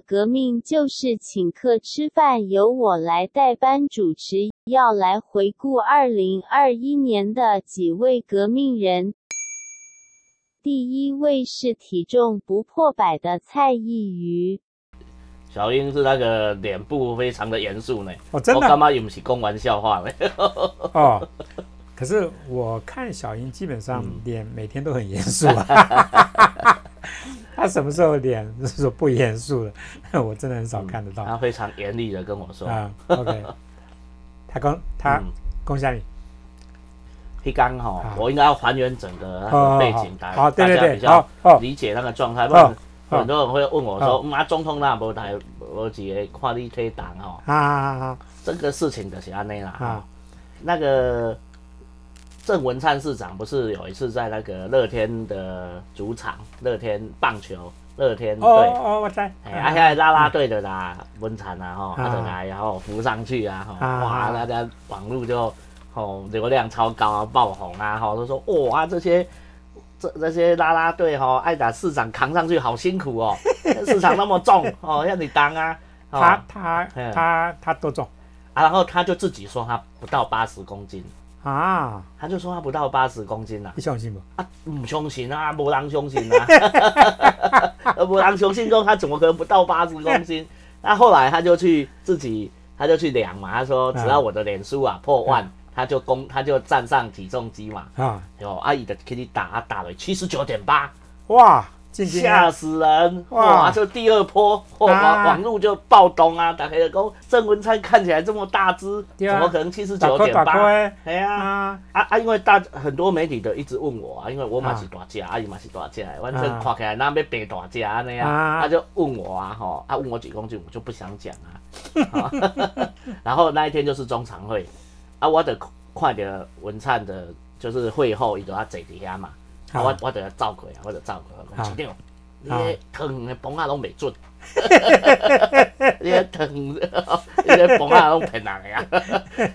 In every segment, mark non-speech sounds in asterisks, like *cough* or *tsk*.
革命就是请客吃饭，由我来代班主持。要来回顾二零二一年的几位革命人。第一位是体重不破百的蔡意瑜。小英是那个脸部非常的严肃呢。哦，真的。我干嘛也不是公玩笑话呢？*laughs* 哦，可是我看小英基本上脸每天都很严肃啊。*laughs* 他什么时候脸是 *laughs* 说不严肃了？*laughs* 我真的很少看得到。他非常严厉的跟我说。啊，OK。*laughs* 他讲他恭喜你，一刚哈，我应该要还原整个背景，大家大家比较理解那个状态。不然很多人会问我说：“妈，总统那无台无几个看你推党哦。”啊，这个事情就是安内啦。啊，那个郑文灿市长不是有一次在那个乐天的主场，乐天棒球。乐天队哦，我在，哎，现在拉拉队的啦，温产啊，吼，他就来，然后扶上去啊，吼，哇，大家网络就吼流量超高啊，爆红啊，吼，都说哇，这些这这些拉拉队吼，爱打市长扛上去好辛苦哦，*laughs* 市场那么重哦，要你当啊，他他他他多重啊？然后他就自己说他不到八十公斤。啊，他就说他不到八十公斤呐，你相信不？啊，不相信啊，不人相信啊，*laughs* 不人相信说他怎么可能不到八十公斤？那后来他就去自己，他就去量嘛，他说只要我的脸书啊破万，他就攻他就站上体重机嘛，啊，有阿姨的给你打打了七十九点八，哇！吓死人！哇，这第二波，网网络就暴动啊！打开了讲，郑文灿看起来这么大只，怎么可能七十九点八？哎呀，啊啊！因为大很多媒体都一直问我啊，因为我嘛是大只，阿姨嘛是大只，反正看起来那要变大只那样，他就问我啊，吼，他问我几公斤，我就不想讲啊。*laughs* 然后那一天就是中常会，啊，我得快点文灿的，就是会后伊就要坐底下嘛。我我就要照顾啊，我就照顾。讲市长，你个糖的崩啊拢未准，你个糖，*laughs* 你个崩啊拢骗人的呀。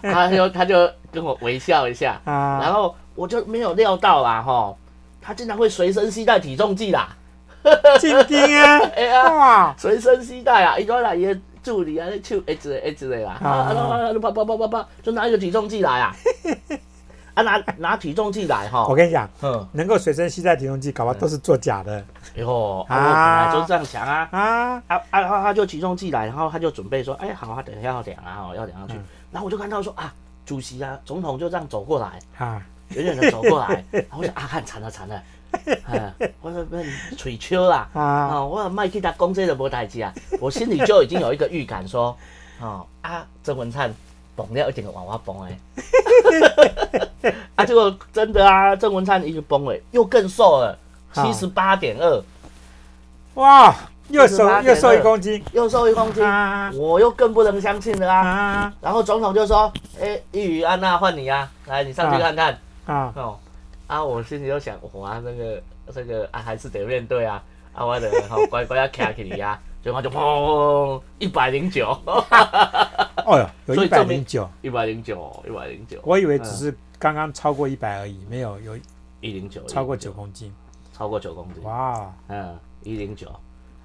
他就他就跟我微笑一下，然后我就没有料到啦哈，他竟然会随身携带体重计啦。*laughs* 真的啊！哎呀，随身携带啊，一个来伊助理啊，手一直一直的啦，啊啊啊！啪啪啪啪啪，就拿一个体重计来啊。啊，拿拿体重计来哈！我跟你讲，嗯，能够随身携带体重计，搞不好都是作假的。哟，啊，本来就是这样想啊啊啊啊！他就体重计来，然后他就准备说，哎，好啊，等一下要量啊，要量上去。然后我就看到说啊，主席啊，总统就这样走过来，啊，远远的走过来。然后我想啊，看惨了惨了，我说被吹秋啦啊！我麦去他公这的无代志啊，我心里就已经有一个预感说，哦啊，郑文灿。崩了一定个娃娃崩哎，*laughs* 啊，结果真的啊，郑文灿一直崩哎，又更瘦了，七十八点二，哇，又瘦又瘦一公斤，又瘦一公斤，我又更不能相信了啊！然后总统就说：“哎，一语安娜换你啊，来你上去看看。啊。哦。啊！”我心里就想，哇，这个这个啊，还是得面对啊，啊，我得好 *laughs* 乖乖要卡起你啊。然后就砰，一百零九，*laughs* 哦哟，有一百零九，一百零九，一百零九。我以为只是刚刚超过一百而已，没有有一零九，超过九公斤，超过九公斤。哇，嗯，一零九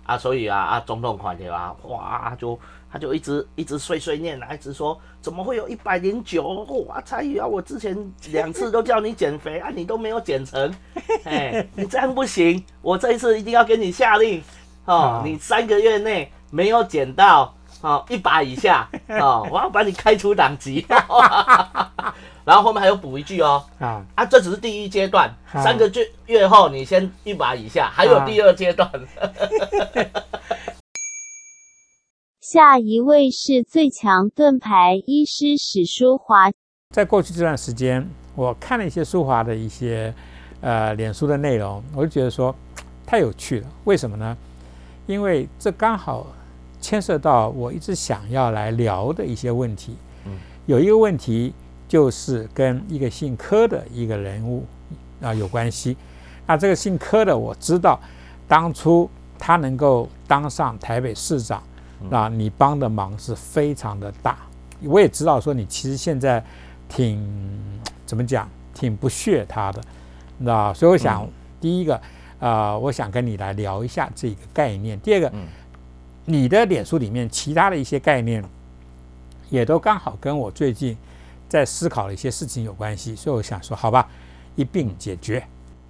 啊，所以啊啊，总统款对吧？哇，就他就一直一直碎碎念啊，一直说怎么会有一百零九？哇，蔡宇啊，我之前两次都叫你减肥啊，*laughs* 你都没有减成，*laughs* 哎，你这样不行，我这一次一定要给你下令。哦，你三个月内没有减到哦一把以下哦，我要把你开除党籍。*laughs* 然后后面还有补一句哦，啊啊，这只是第一阶段，三个月月后你先一把以下，还有第二阶段。*laughs* 下一位是最强盾牌医师史书华。在过去这段时间，我看了一些书华的一些呃脸书的内容，我就觉得说太有趣了。为什么呢？因为这刚好牵涉到我一直想要来聊的一些问题。嗯，有一个问题就是跟一个姓柯的一个人物啊有关系。那这个姓柯的，我知道当初他能够当上台北市长，那你帮的忙是非常的大。我也知道说你其实现在挺怎么讲，挺不屑他的，那所以我想第一个。啊，我想跟你来聊一下这个概念。第二个，你的脸书里面其他的一些概念，也都刚好跟我最近在思考的一些事情有关系，所以我想说，好吧，一并解决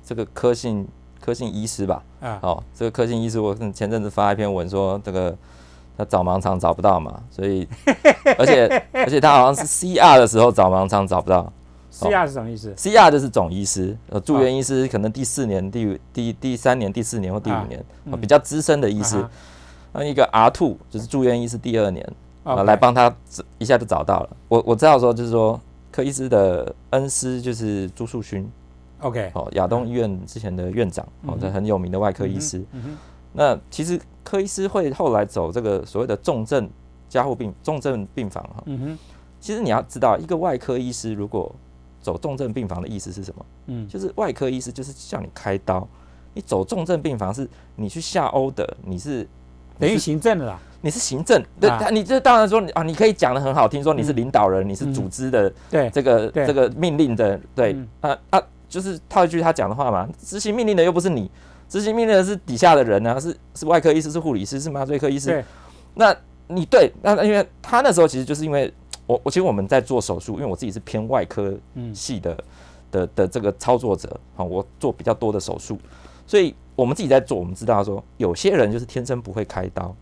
这个科信科信医师吧，啊。哦，这个科信医师，我前阵子发一篇文说，这个他找盲肠找不到嘛，所以 *laughs* 而且而且他好像是 CR 的时候找盲肠找不到 C R 是什么意思？，CR 就是总医师，呃，住院医师可能第四年、第五第第三年、第四年或第五年，嗯哦比较资深的医师啊。那一个 R two 就是住院医师第二年，啊来帮他找一下就找到了。我我知道说就是说柯医师的恩师就是朱树勋，OK，哦，亚东医院之前的院长，哦这很有名的外科医师。嗯哼那其实柯医师会后来走这个所谓的重症加护病重症病房哈，嗯哼其实你要知道，一个外科医师如果走重症病房的意思是什么？嗯就是外科医师就是叫你开刀，你走重症病房是你去下 order，你是等于行政的啦。你是行政，对，啊。他你这当然说你啊，你可以讲的很好听，说你是嗯。领导人，你是嗯组织的对这个对。这个命令的，对。嗯。啊啊，就是套一句他讲的话嘛，执行命令的又不是你，执行命令的是底下的人啊，是是外科医师，是护理师，是麻醉科医师，那你对，那那因为他那时候其实就是因为我我其实我们在做手术，因为我自己是偏外科嗯。系的的的这个操作者啊，我做比较多的手术，所以我们自己在做，我们知道说有些人就是天生不会开刀，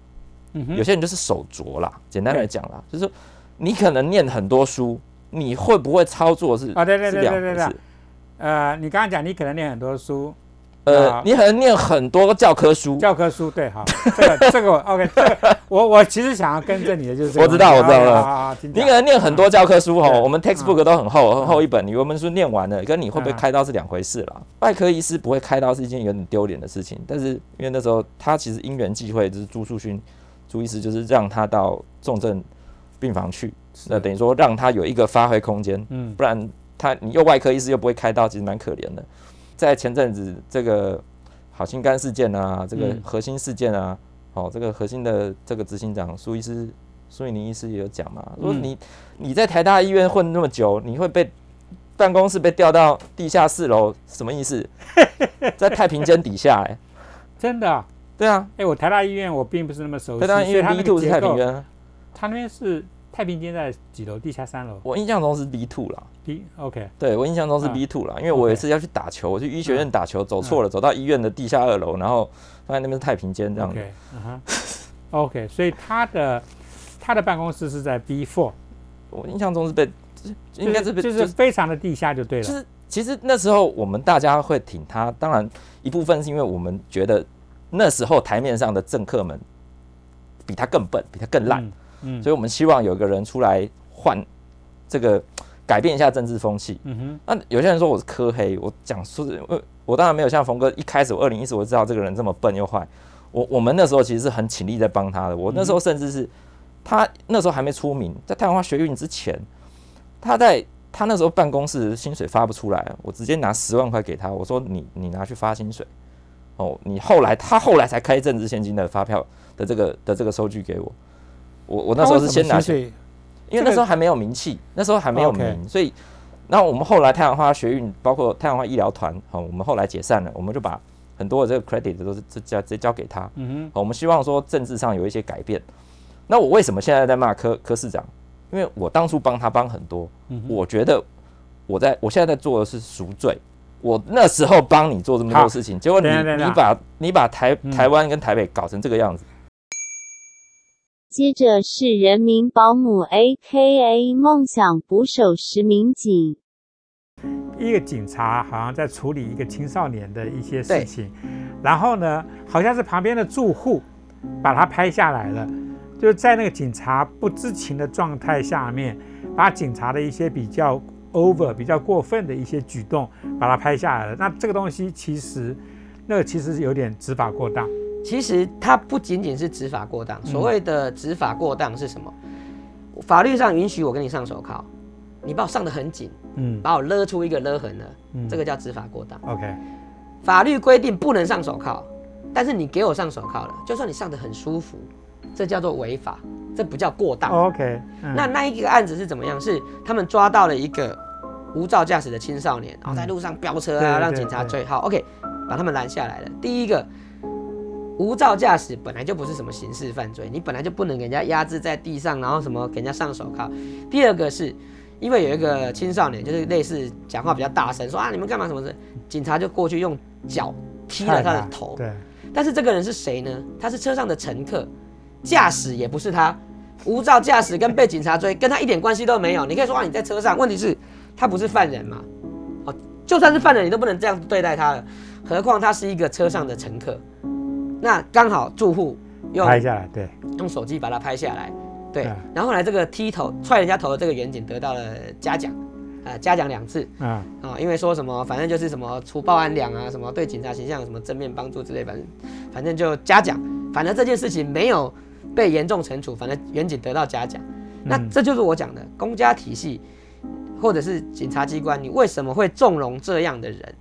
嗯有些人就是手拙啦。简单来对讲啦，就是说你可能念很多书，你会不会操作是啊对对对对对对。呃，你刚刚讲你可能念很多书，呃啊，你可能念很多教科书，教科书对，好，这个这个我 OK，这个我我其实想要跟着你的就是 *laughs* 我知道我知道了你可能念很多教科书对。哦，我们 textbook 都很厚，很厚嗯一本，你原本书念完了，跟你会不会嗯开刀是两回事啦。外科医师不会开刀是一件有点丢脸的事情，但是因为那时候他其实因缘际会，就是朱树勋朱医师就是让他到重症病房去，那等于说让他有一个发挥空间，嗯。不然他你又外科医师又不会开刀，其实蛮可怜的。在前阵子这个好心肝事件啊，这个嗯。核心事件啊，哦，这个核心的这个执行长苏医师苏以宁医师也有讲嘛，说嗯。你你在台大医院混那么久，你会被办公室被调到地下四楼，什么意思？*laughs* 在太平间底下、哎，真的啊，对啊，哎，我台大医院我并不是那么熟悉，台大医院所以它 B two 是太平间啊，它那边是太平间在几楼？地下三楼我印象中是 B two 啦。，B OK，对我印象中是嗯 B two 啦，因为我有一次要去打球，我去医学院打球，走错了，走到医院的地下二楼，然后发现那边是太平间这样子。OK，所以他的他的办公室是在 B four，我印象中是被，就是应该是被，就就是是非常的地下就对了。就是其实那时候我们大家会挺他，当然一部分是因为我们觉得那时候台面上的政客们比他更笨，比他更烂，嗯，嗯。所以我们希望有一个人出来换这个改变一下政治风气。嗯哼，那有些人说我是科黑，我讲说是，我我当然没有像冯哥一开始我二零一四我知道这个人这么笨又坏，我我们那时候其实是很倾力在帮他的，我那时候甚至是他那时候还没出名，在太阳花学运之前，他在他那时候办公室薪水发不出来，我直接拿十万块给他，我说你你拿去发薪水，哦，你后来他后来才开政治现金的发票的这个的这个收据给我，我我那时候是先拿钱。他为什么薪水因为那时候还没有名气，那时候还没有名，所以，那我们后来太阳花学运，包括太阳花医疗团，好，我们后来解散了，我们就把很多的这个 credit 都是直交直接交给他，嗯好我们希望说政治上有一些改变。那我为什么现在在骂柯柯市长？因为我当初帮他帮很多，我觉得我在我现在在做的是赎罪。我那时候帮你做这么多事情，结果你你把你把台嗯台湾跟台北搞成这个样子，接着是人民保姆 （A.K.A. 梦想捕手）石明警。一个警察好像在处理一个青少年的一些事情，然后呢，好像是旁边的住户把他拍下来了，就是在那个警察不知情的状态下面，把警察的一些比较 over、比较过分的一些举动把它拍下来了。那这个东西其实，那个其实是有点执法过当。其实它不仅仅是执法过当，嗯所谓的执法过当是什么？法律上允许我跟你上手铐，你把我上得很紧，嗯把我勒出一个勒痕了，嗯这个叫执法过当。OK，法律规定不能上手铐，但是你给我上手铐了，就算你上得很舒服，这叫做违法，这不叫过当。OK，嗯那那一个案子是怎么样？是他们抓到了一个无照驾驶的青少年，然后在路上飙车啊，让警察追。好，OK，把他们拦下来了。第一个，无照驾驶本来就不是什么刑事犯罪，你本来就不能给人家压制在地上，然后什么给人家上手铐。第二个是，因为有一个青少年就是类似讲话比较大声，说啊你们干嘛什么的，警察就过去用脚踢了他的头。对，但是这个人是谁呢？他是车上的乘客，驾驶也不是他，无照驾驶跟被警察追跟他一点关系都没有。你可以说啊你在车上，问题是他不是犯人嘛？哦，就算是犯人，你都不能这样对待他了，何况他是一个车上的乘客。那刚好住户用拍下来，对，用手机把它拍下来，对。嗯，然后后来这个踢头踹人家头的这个远景得到了嘉奖，啊，嘉奖两次。嗯，啊，因为说什么反正就是什么除报案两啊，什么对警察形象有什么正面帮助之类，反正反正就嘉奖，反正这件事情没有被严重惩处，反正远景得到嘉奖，那嗯这就是我讲的公家体系或者是警察机关，你为什么会纵容这样的人？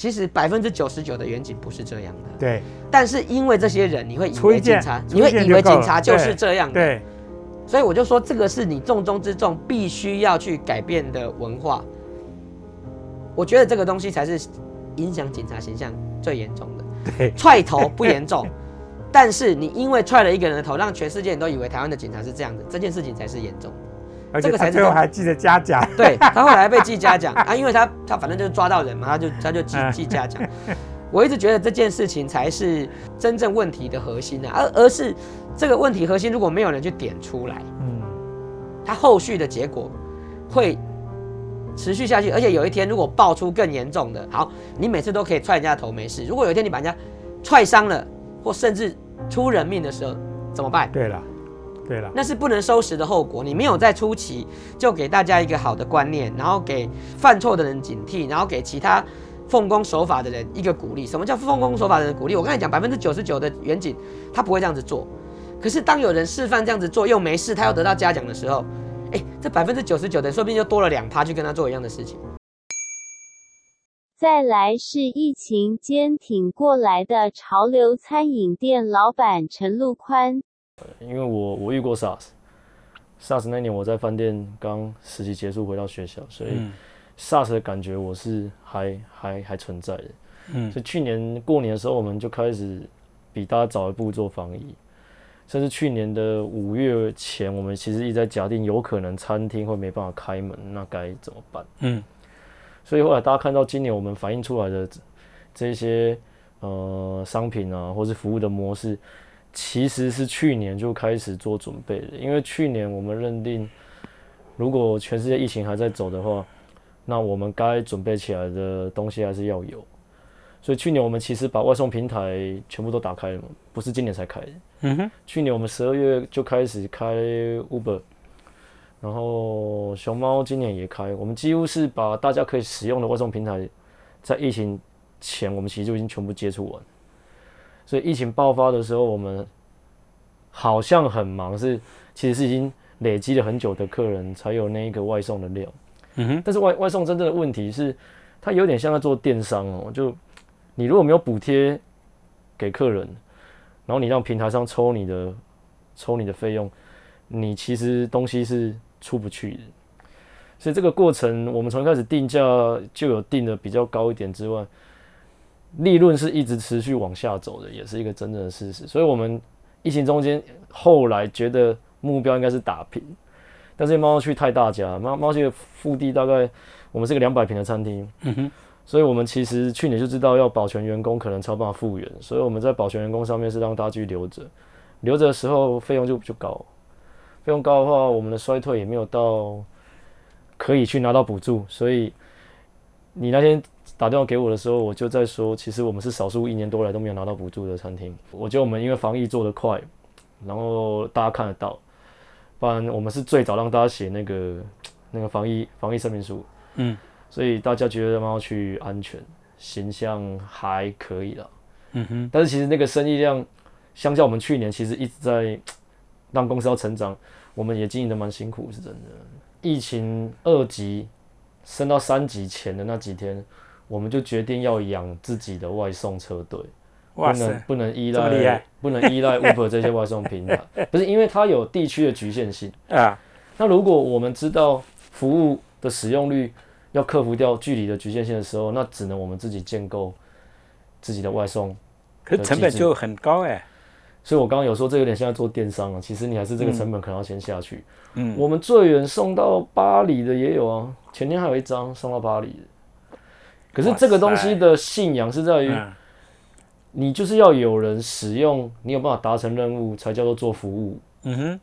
其实百分之九十九的远景不是这样的，对，但是因为这些人，你会以为警察，你会以为警察就是这样的，对，所以我就说这个是你重中之重，必须要去改变的文化。我觉得这个东西才是影响警察形象最严重的。对，踹头不严重，*laughs* 但是你因为踹了一个人的头，让全世界人都以为台湾的警察是这样的，这件事情才是严重的。而且他这个才最后还记得嘉奖，对他后来被记嘉奖。啊，因为他他反正就是抓到人嘛，他就他就记嗯。记嘉奖。我一直觉得这件事情才是真正问题的核心啊，而而是这个问题核心如果没有人去点出来，嗯，它后续的结果会持续下去，而且有一天如果爆出更严重的，好，你每次都可以踹人家的头没事，如果有一天你把人家踹伤了，或甚至出人命的时候怎么办？对了，对了，那是不能收拾的后果。你没有在初期就给大家一个好的观念，然后给犯错的人警惕，然后给其他奉公守法的人一个鼓励。什么叫奉公守法的人鼓励？我刚才讲百分之九十九的远景他不会这样子做，可是当有人示范这样子做又没事，他又得到嘉奖的时候，哎，这百分之九十九的人说不定就多了两趴去跟他做一样的事情。再来是疫情间挺过来的潮流餐饮店老板陈陆宽，因为我我遇过 SARS，SARS 那年我在饭店刚实习结束回到学校，所以嗯 SARS 的感觉我是还还还存在的。嗯所以去年过年的时候，我们就开始比大家早一步做防疫，甚至去年的五月前，我们其实一直在假定有可能餐厅会没办法开门，那该怎么办？嗯所以后来大家看到今年我们反映出来的这这些呃商品啊，或是服务的模式，其实是去年就开始做准备的。因为去年我们认定，如果全世界疫情还在走的话，那我们该准备起来的东西还是要有。所以去年我们其实把外送平台全部都打开了嘛，不是今年才开的。嗯哼，去年我们十二月就开始开 Uber，然后熊猫今年也开，我们几乎是把大家可以使用的外送平台，在疫情前我们其实就已经全部接触完。所以疫情爆发的时候，我们好像很忙，是其实是已经累积了很久的客人才有那一个外送的量。嗯哼，但是外外送真正的问题是，它有点像在做电商哦，就你如果没有补贴给客人，然后你让平台上抽你的抽你的费用，你其实东西是出不去的。所以这个过程，我们从一开始定价就有定的比较高一点之外，利润是一直持续往下走的，也是一个真正的事实。所以我们疫情中间后来觉得目标应该是打平，但是猫去太大家，猫猫去的腹地大概我们是个两百平的餐厅，嗯哼，所以我们其实去年就知道要保全员工可能超办法复原，所以我们在保全员工上面是让大家继续留着，留着的时候费用就就高，费用高的话，我们的衰退也没有到可以去拿到补助，所以你那天打电话给我的时候，我就在说，其实我们是少数一年多来都没有拿到补助的餐厅。我觉得我们因为防疫做得快，然后大家看得到，不然我们是最早让大家写那个 *tsk* 那个防疫防疫声明书，嗯，所以大家觉得猫去安全，形象还可以了。嗯哼，但是其实那个生意量，相较我们去年其实一直在 *tsk* 让公司要成长，我们也经营的蛮辛苦，是真的。疫情二级升到三级前的那几天，我们就决定要养自己的外送车队，不，能不能依赖不能依赖 Uber 这些外送平台，不是因为它有地区的局限性。啊，那如果我们知道服务的使用率要克服掉距离的局限性的时候，那只能我们自己建构自己的外送可是成本就很高哎。所以我刚刚有说这有点像在做电商啊，其实你还是这个成本可能要先下去。嗯，我们最远送到巴黎的也有啊，前天还有一张送到巴黎的。可是这个东西的信仰是在于，嗯你就是要有人使用，你有办法达成任务，才叫做做服务。嗯哼，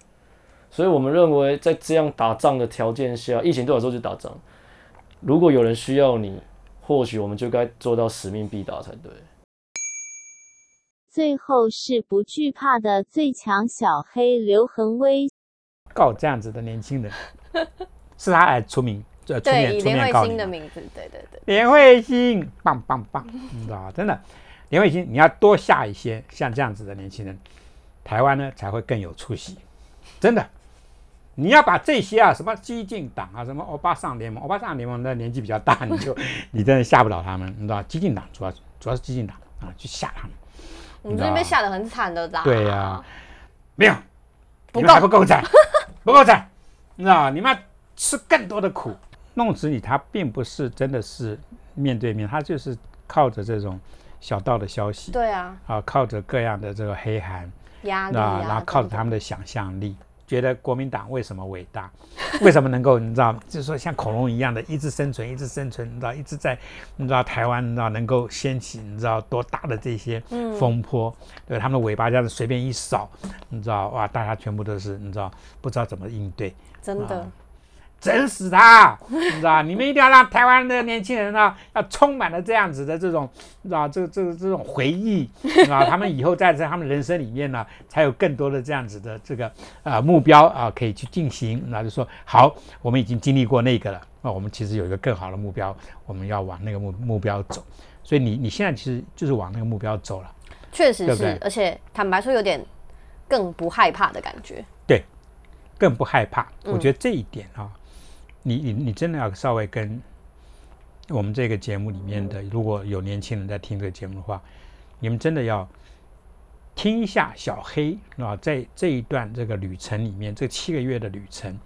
所以我们认为，在这样打仗的条件下，疫情对我来说就打仗。如果有人需要你，或许我们就该做到使命必达才对。最后是不惧怕的最强小黑刘恒威，告这样子的年轻人，*laughs* 是他来出名，呃，出对，面出以连慧面告你嘛。欣的名字，对对对，连慧欣，棒棒棒，你知道吗？真的，连慧欣，你要多下一些像这样子的年轻人，台湾呢才会更有出息。真的，你要把这些啊，什么激进党啊，什么欧巴桑联盟，欧巴桑联盟的年纪比较大，你就 *laughs* 你真的吓不倒他们，你知道？激进党主要主要是激进党啊，去吓他们。我们这边被吓得很惨的啦。对呀、没有，不够不够惨，不够惨，你知道吗？你们要吃更多的苦。弄子你，他并不是真的是面对面，他就是靠着这种小道的消息，对啊，啊，靠着各样的这个黑函，啊，压力啊，然后靠着他们的想象力，觉得国民党为什么伟大，*laughs* 为什么能够你知道，就是说像恐龙一样的一直生存，一直生存，你知道，一直在你知道台湾你知道能够掀起你知道多大的这些嗯。风波，对，他们的尾巴这样子随便一扫，你知道哇，大家全部都是你知道不知道怎么应对，真的啊整死他，你知道？你们一定要让台湾的年轻人呢，*laughs* 要充满了这样子的这种，你知道？这这这种回忆，你知道？他们以后在在他们人生里面呢，才有更多的这样子的这个呃目标啊，可以去进行。那就说好，我们已经经历过那个了，那我们其实有一个更好的目标，我们要往那个目目标走。所以你你现在其实就是往那个目标走了。确实是对对，而且坦白说，有点更不害怕的感觉。对更不害怕。嗯我觉得这一点啊，你你你真的要稍微跟我们这个节目里面的，如果有年轻人在听这个节目的话，你们真的要听一下小黑啊，在这一段这个旅程里面，这七个月的旅程，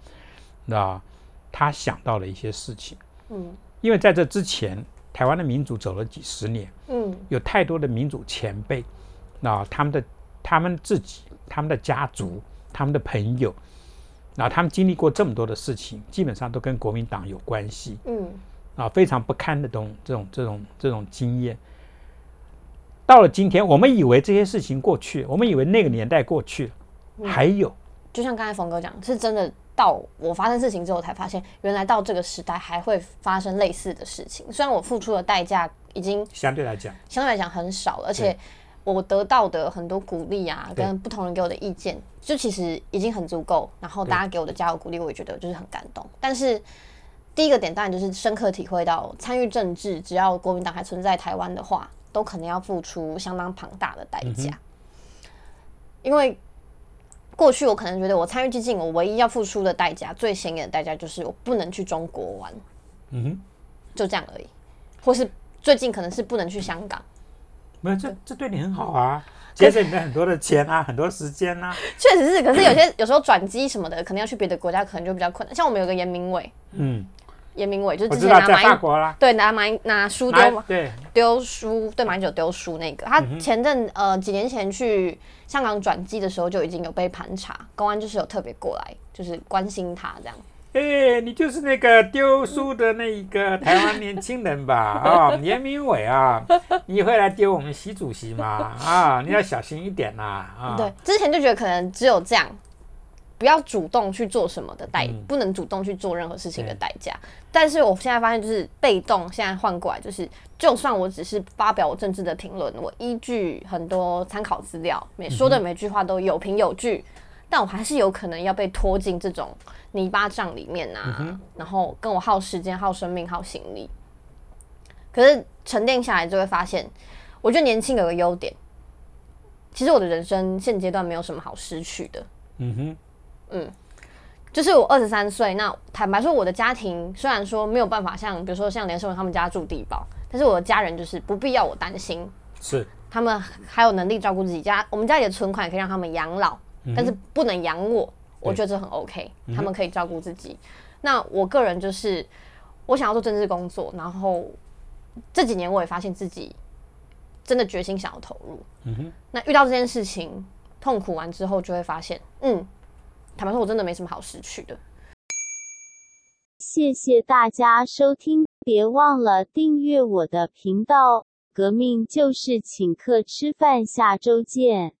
啊，他想到了一些事情。嗯因为在这之前，台湾的民主走了几十年，嗯有太多的民主前辈，啊，他们的他们自己、他们的家族、他们的朋友，啊，他们经历过这么多的事情，基本上都跟国民党有关系。嗯，啊，非常不堪的东这种这种这种经验。到了今天，我们以为这些事情过去，我们以为那个年代过去了，还有。就像刚才冯哥讲，是真的到我发生事情之后才发现，原来到这个时代还会发生类似的事情。虽然我付出的代价已经相对来讲，相对来讲很少了，而且我得到的很多鼓励啊，跟不同人给我的意见，就其实已经很足够。然后大家给我的加油鼓励，我也觉得就是很感动。但是第一个点当然就是深刻体会到，参与政治，只要国民党还存在台湾的话，都可能要付出相当庞大的代价。因为过去我可能觉得我参与激进，我唯一要付出的代价，最显眼的代价就是我不能去中国玩，嗯哼，就这样而已。或是最近可能是不能去香港。没有这这对你很好啊，节省你的很多的钱啊，很多时间啊，确实是，可是有些 *clears throat* 有时候转机什么的，可能要去别的国家，可能就比较困难。像我们有个严明伟，嗯，严明伟就是之前拿马国啦，对拿马英拿书拿丢对，丢书对马英九丢书那个，他前阵呃几年前去香港转机的时候就已经有被盘查，公安就是有特别过来，就是关心他这样。哎，你就是那个丢书的那一个台湾年轻人吧？啊、*laughs* 严明伟啊，你会来丢我们习主席吗？啊，你要小心一点呐！啊，对，之前就觉得可能只有这样，不要主动去做什么的代，嗯不能主动去做任何事情的代价。但是我现在发现，就是被动，现在换过来，就是就算我只是发表我政治的评论，我依据很多参考资料，每说的每句话都有凭有据，但我还是有可能要被拖进这种泥巴帐里面啊，然后跟我耗时间、耗生命、耗心力。可是沉淀下来就会发现，我觉得年轻有个优点，其实我的人生现阶段没有什么好失去的。嗯哼，嗯就是我二十三岁，那坦白说，我的家庭虽然说没有办法像，比如说像连胜文他们家住地堡，但是我的家人就是不必要我担心，是，他们还有能力照顾自己家，我们家里的存款也可以让他们养老，但是不能养我，我觉得这很 OK，他们可以照顾自己。那我个人就是我想要做政治工作，然后这几年我也发现自己真的决心想要投入。嗯哼，那遇到这件事情，痛苦完之后，就会发现，嗯，坦白说，我真的没什么好失去的。谢谢大家收听，别忘了订阅我的频道。革命就是请客吃饭，下周见。